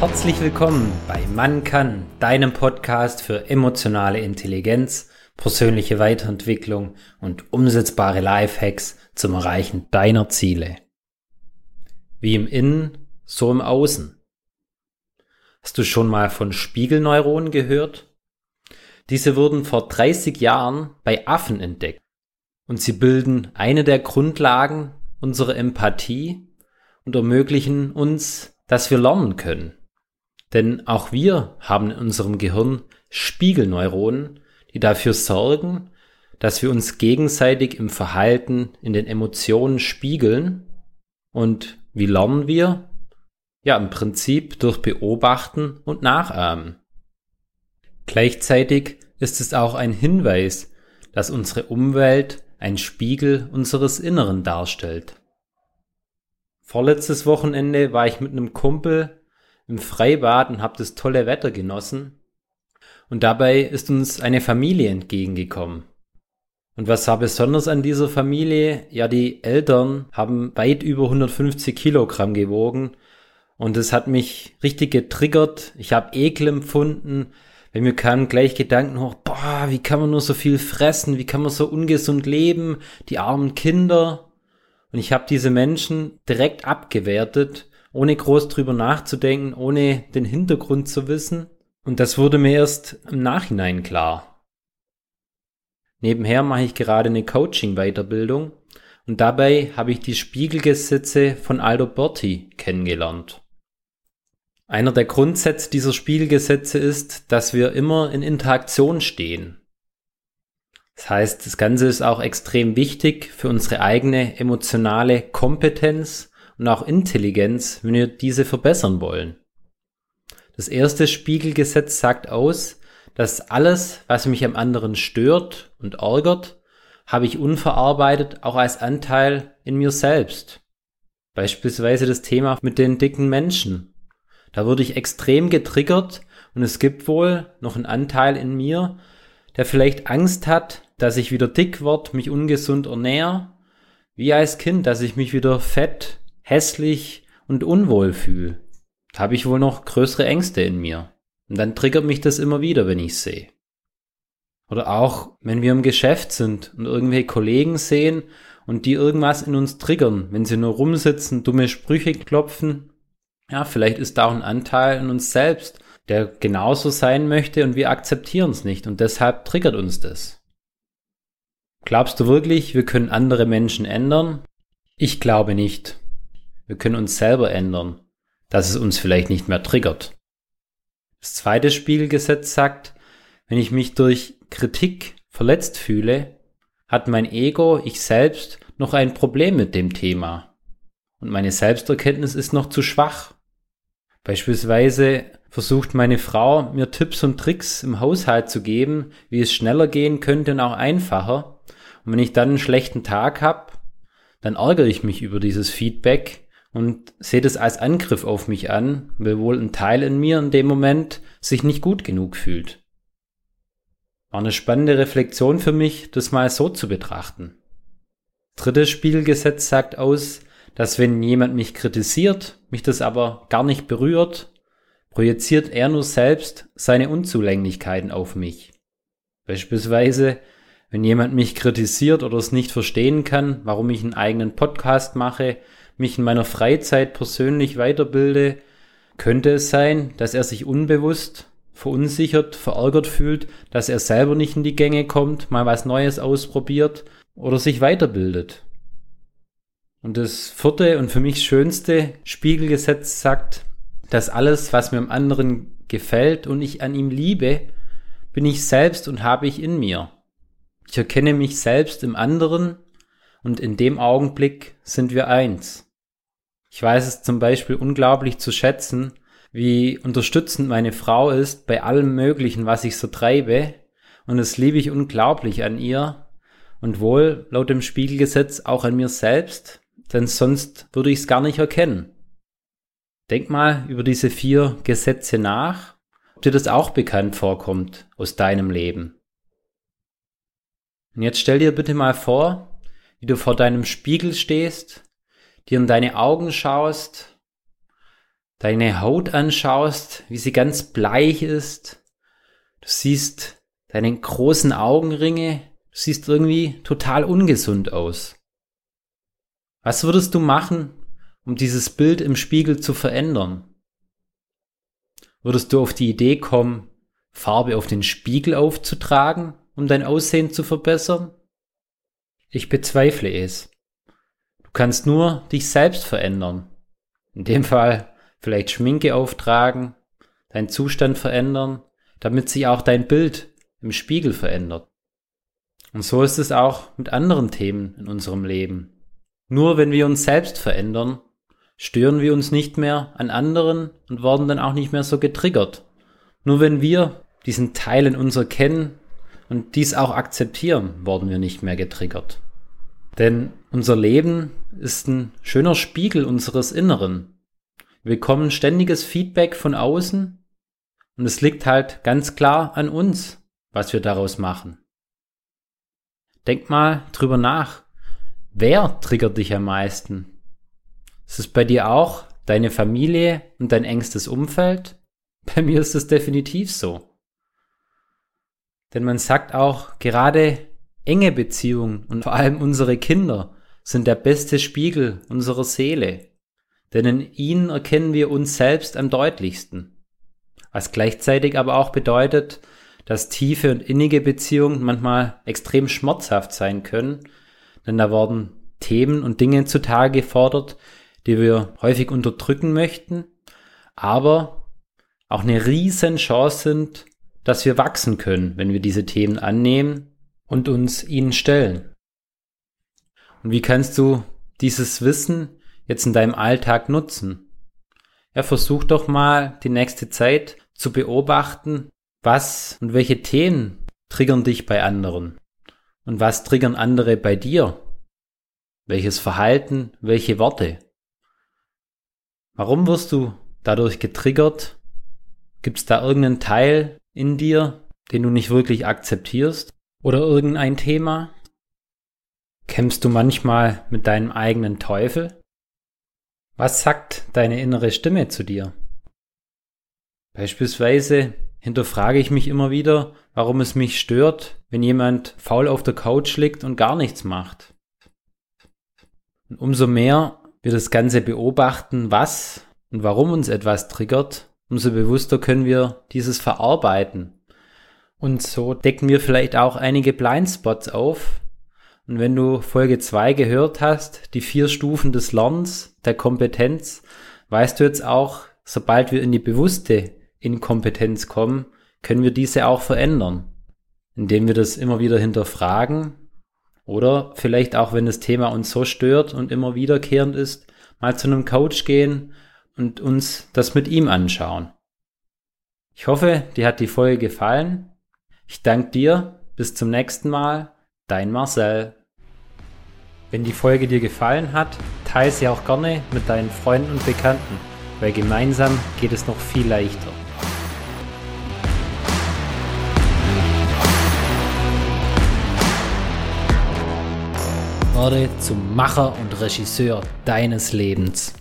Herzlich willkommen bei Man kann, deinem Podcast für emotionale Intelligenz, persönliche Weiterentwicklung und umsetzbare Lifehacks zum Erreichen deiner Ziele. Wie im Innen, so im Außen. Hast du schon mal von Spiegelneuronen gehört? Diese wurden vor 30 Jahren bei Affen entdeckt und sie bilden eine der Grundlagen unserer Empathie und ermöglichen uns, dass wir lernen können. Denn auch wir haben in unserem Gehirn Spiegelneuronen, die dafür sorgen, dass wir uns gegenseitig im Verhalten, in den Emotionen spiegeln. Und wie lernen wir? Ja, im Prinzip durch Beobachten und Nachahmen. Gleichzeitig ist es auch ein Hinweis, dass unsere Umwelt ein Spiegel unseres Inneren darstellt. Vorletztes Wochenende war ich mit einem Kumpel im Freibad und habe das tolle Wetter genossen. Und dabei ist uns eine Familie entgegengekommen. Und was war besonders an dieser Familie? Ja, die Eltern haben weit über 150 Kilogramm gewogen. Und es hat mich richtig getriggert. Ich habe Ekel empfunden. Bei mir kamen gleich Gedanken hoch, boah, wie kann man nur so viel fressen? Wie kann man so ungesund leben? Die armen Kinder. Und ich habe diese Menschen direkt abgewertet ohne groß drüber nachzudenken, ohne den Hintergrund zu wissen. Und das wurde mir erst im Nachhinein klar. Nebenher mache ich gerade eine Coaching-Weiterbildung und dabei habe ich die Spiegelgesetze von Aldo Berti kennengelernt. Einer der Grundsätze dieser Spiegelgesetze ist, dass wir immer in Interaktion stehen. Das heißt, das Ganze ist auch extrem wichtig für unsere eigene emotionale Kompetenz und auch Intelligenz, wenn wir diese verbessern wollen. Das erste Spiegelgesetz sagt aus, dass alles, was mich am anderen stört und ärgert, habe ich unverarbeitet auch als Anteil in mir selbst. Beispielsweise das Thema mit den dicken Menschen. Da wurde ich extrem getriggert und es gibt wohl noch einen Anteil in mir, der vielleicht Angst hat, dass ich wieder dick werde, mich ungesund ernähre, wie als Kind, dass ich mich wieder fett hässlich und unwohl fühle, habe ich wohl noch größere Ängste in mir. Und dann triggert mich das immer wieder, wenn ich sehe. Oder auch, wenn wir im Geschäft sind und irgendwelche Kollegen sehen und die irgendwas in uns triggern, wenn sie nur rumsitzen, dumme Sprüche klopfen. Ja, vielleicht ist da auch ein Anteil in uns selbst, der genauso sein möchte und wir akzeptieren es nicht und deshalb triggert uns das. Glaubst du wirklich, wir können andere Menschen ändern? Ich glaube nicht. Wir können uns selber ändern, dass es uns vielleicht nicht mehr triggert. Das zweite Spiegelgesetz sagt, wenn ich mich durch Kritik verletzt fühle, hat mein Ego, ich selbst, noch ein Problem mit dem Thema. Und meine Selbsterkenntnis ist noch zu schwach. Beispielsweise versucht meine Frau, mir Tipps und Tricks im Haushalt zu geben, wie es schneller gehen könnte und auch einfacher. Und wenn ich dann einen schlechten Tag habe, dann ärgere ich mich über dieses Feedback und sehe das als Angriff auf mich an, weil wohl ein Teil in mir in dem Moment sich nicht gut genug fühlt. War eine spannende Reflexion für mich, das mal so zu betrachten. Drittes Spielgesetz sagt aus, dass wenn jemand mich kritisiert, mich das aber gar nicht berührt, projiziert er nur selbst seine Unzulänglichkeiten auf mich. Beispielsweise, wenn jemand mich kritisiert oder es nicht verstehen kann, warum ich einen eigenen Podcast mache, mich in meiner Freizeit persönlich weiterbilde, könnte es sein, dass er sich unbewusst verunsichert, verärgert fühlt, dass er selber nicht in die Gänge kommt, mal was Neues ausprobiert oder sich weiterbildet. Und das vierte und für mich schönste Spiegelgesetz sagt, dass alles, was mir am anderen gefällt und ich an ihm liebe, bin ich selbst und habe ich in mir. Ich erkenne mich selbst im anderen und in dem Augenblick sind wir eins. Ich weiß es zum Beispiel unglaublich zu schätzen, wie unterstützend meine Frau ist bei allem Möglichen, was ich so treibe. Und das liebe ich unglaublich an ihr und wohl laut dem Spiegelgesetz auch an mir selbst, denn sonst würde ich es gar nicht erkennen. Denk mal über diese vier Gesetze nach, ob dir das auch bekannt vorkommt aus deinem Leben. Und jetzt stell dir bitte mal vor, wie du vor deinem Spiegel stehst dir in deine Augen schaust, deine Haut anschaust, wie sie ganz bleich ist. Du siehst deine großen Augenringe. Du siehst irgendwie total ungesund aus. Was würdest du machen, um dieses Bild im Spiegel zu verändern? Würdest du auf die Idee kommen, Farbe auf den Spiegel aufzutragen, um dein Aussehen zu verbessern? Ich bezweifle es. Du kannst nur dich selbst verändern. In dem Fall vielleicht Schminke auftragen, deinen Zustand verändern, damit sich auch dein Bild im Spiegel verändert. Und so ist es auch mit anderen Themen in unserem Leben. Nur wenn wir uns selbst verändern, stören wir uns nicht mehr an anderen und werden dann auch nicht mehr so getriggert. Nur wenn wir diesen Teil in uns erkennen und dies auch akzeptieren, werden wir nicht mehr getriggert. Denn unser Leben ist ein schöner Spiegel unseres Inneren. Wir bekommen ständiges Feedback von außen und es liegt halt ganz klar an uns, was wir daraus machen. Denk mal drüber nach. Wer triggert dich am meisten? Ist es bei dir auch deine Familie und dein engstes Umfeld? Bei mir ist es definitiv so. Denn man sagt auch, gerade enge Beziehungen und vor allem unsere Kinder sind der beste Spiegel unserer Seele. Denn in ihnen erkennen wir uns selbst am deutlichsten. Was gleichzeitig aber auch bedeutet, dass tiefe und innige Beziehungen manchmal extrem schmerzhaft sein können, denn da werden Themen und Dinge zutage gefordert, die wir häufig unterdrücken möchten, aber auch eine riesen Chance sind, dass wir wachsen können, wenn wir diese Themen annehmen und uns ihnen stellen. Und wie kannst du dieses Wissen jetzt in deinem Alltag nutzen? Ja, versuch doch mal die nächste Zeit zu beobachten, was und welche Themen triggern dich bei anderen und was triggern andere bei dir? Welches Verhalten, welche Worte? Warum wirst du dadurch getriggert? Gibt es da irgendeinen Teil in dir, den du nicht wirklich akzeptierst? Oder irgendein Thema? Kämpfst du manchmal mit deinem eigenen Teufel? Was sagt deine innere Stimme zu dir? Beispielsweise hinterfrage ich mich immer wieder, warum es mich stört, wenn jemand faul auf der Couch liegt und gar nichts macht. Und umso mehr wir das Ganze beobachten, was und warum uns etwas triggert, umso bewusster können wir dieses verarbeiten. Und so decken wir vielleicht auch einige Blindspots auf, und wenn du Folge 2 gehört hast, die vier Stufen des Lernens, der Kompetenz, weißt du jetzt auch, sobald wir in die bewusste Inkompetenz kommen, können wir diese auch verändern, indem wir das immer wieder hinterfragen oder vielleicht auch, wenn das Thema uns so stört und immer wiederkehrend ist, mal zu einem Coach gehen und uns das mit ihm anschauen. Ich hoffe, dir hat die Folge gefallen. Ich danke dir. Bis zum nächsten Mal. Dein Marcel. Wenn die Folge dir gefallen hat, teile sie auch gerne mit deinen Freunden und Bekannten, weil gemeinsam geht es noch viel leichter. Werde zum Macher und Regisseur deines Lebens.